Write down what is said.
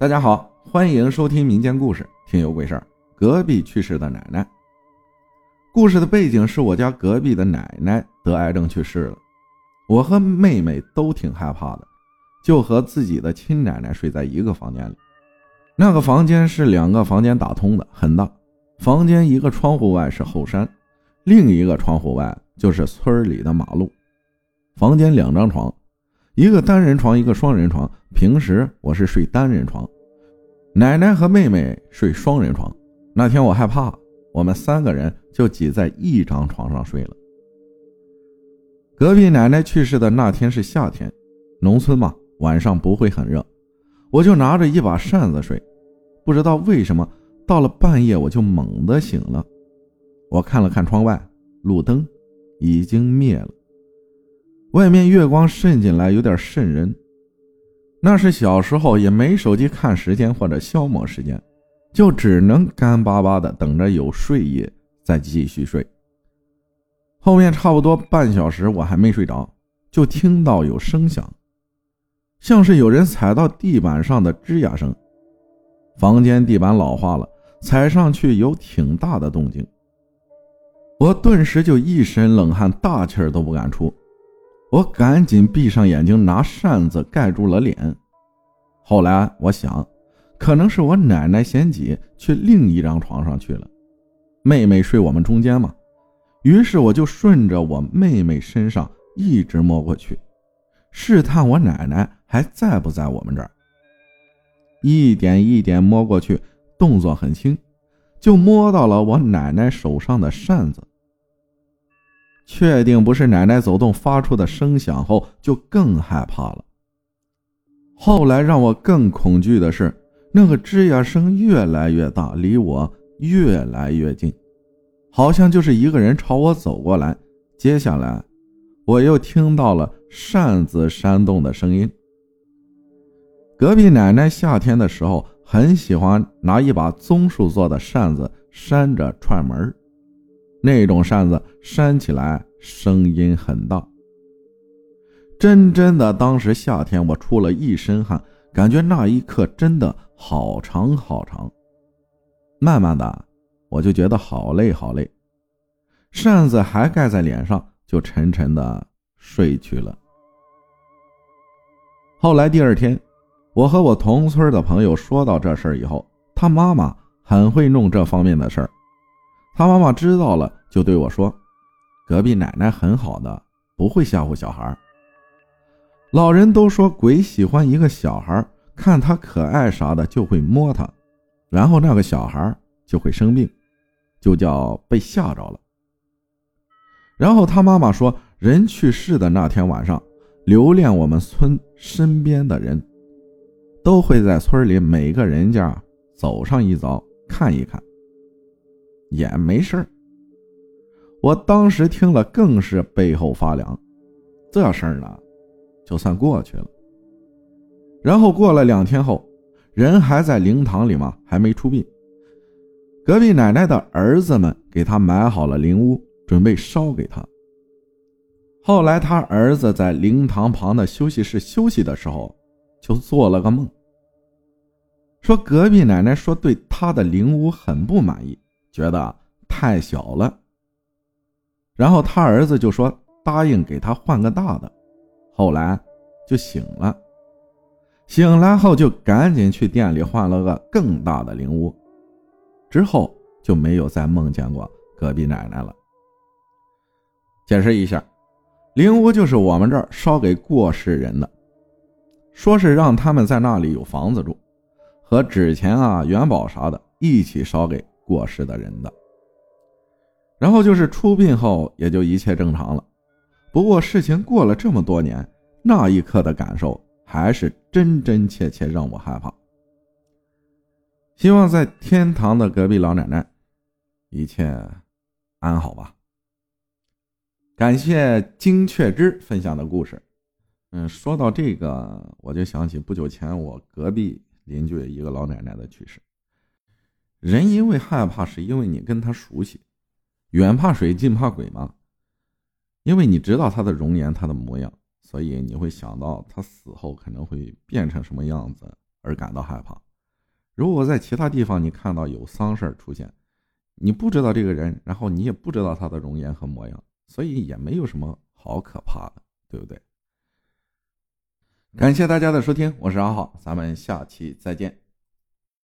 大家好，欢迎收听民间故事《听有鬼事儿》。隔壁去世的奶奶，故事的背景是我家隔壁的奶奶得癌症去世了。我和妹妹都挺害怕的，就和自己的亲奶奶睡在一个房间里。那个房间是两个房间打通的，很大。房间一个窗户外是后山，另一个窗户外就是村里的马路。房间两张床。一个单人床，一个双人床。平时我是睡单人床，奶奶和妹妹睡双人床。那天我害怕，我们三个人就挤在一张床上睡了。隔壁奶奶去世的那天是夏天，农村嘛，晚上不会很热，我就拿着一把扇子睡。不知道为什么，到了半夜我就猛地醒了。我看了看窗外，路灯已经灭了。外面月光渗进来，有点渗人。那是小时候也没手机看时间或者消磨时间，就只能干巴巴的等着有睡意再继续睡。后面差不多半小时我还没睡着，就听到有声响，像是有人踩到地板上的吱呀声。房间地板老化了，踩上去有挺大的动静。我顿时就一身冷汗，大气儿都不敢出。我赶紧闭上眼睛，拿扇子盖住了脸。后来我想，可能是我奶奶嫌挤，去另一张床上去了。妹妹睡我们中间嘛，于是我就顺着我妹妹身上一直摸过去，试探我奶奶还在不在我们这儿。一点一点摸过去，动作很轻，就摸到了我奶奶手上的扇子。确定不是奶奶走动发出的声响后，就更害怕了。后来让我更恐惧的是，那个吱呀声越来越大，离我越来越近，好像就是一个人朝我走过来。接下来，我又听到了扇子扇动的声音。隔壁奶奶夏天的时候很喜欢拿一把棕树做的扇子扇着串门那种扇子扇起来声音很大，真真的，当时夏天我出了一身汗，感觉那一刻真的好长好长。慢慢的，我就觉得好累好累，扇子还盖在脸上，就沉沉的睡去了。后来第二天，我和我同村的朋友说到这事儿以后，他妈妈很会弄这方面的事儿。他妈妈知道了，就对我说：“隔壁奶奶很好的，不会吓唬小孩。老人都说鬼喜欢一个小孩，看他可爱啥的就会摸他，然后那个小孩就会生病，就叫被吓着了。”然后他妈妈说，人去世的那天晚上，留恋我们村身边的人，都会在村里每个人家走上一遭看一看。也没事我当时听了更是背后发凉，这事儿呢，就算过去了。然后过了两天后，人还在灵堂里吗？还没出殡。隔壁奶奶的儿子们给他买好了灵屋，准备烧给他。后来他儿子在灵堂旁的休息室休息的时候，就做了个梦，说隔壁奶奶说对他的灵屋很不满意。觉得太小了，然后他儿子就说答应给他换个大的，后来就醒了，醒来后就赶紧去店里换了个更大的灵屋，之后就没有再梦见过隔壁奶奶了。解释一下，灵屋就是我们这儿烧给过世人的，说是让他们在那里有房子住，和纸钱啊、元宝啥的一起烧给。过世的人的，然后就是出殡后也就一切正常了。不过事情过了这么多年，那一刻的感受还是真真切切让我害怕。希望在天堂的隔壁老奶奶一切安好吧。感谢金雀枝分享的故事。嗯，说到这个，我就想起不久前我隔壁邻居一个老奶奶的去世。人因为害怕，是因为你跟他熟悉，远怕水，近怕鬼嘛。因为你知道他的容颜，他的模样，所以你会想到他死后可能会变成什么样子而感到害怕。如果在其他地方你看到有丧事儿出现，你不知道这个人，然后你也不知道他的容颜和模样，所以也没有什么好可怕的，对不对？感谢大家的收听，我是阿浩，咱们下期再见。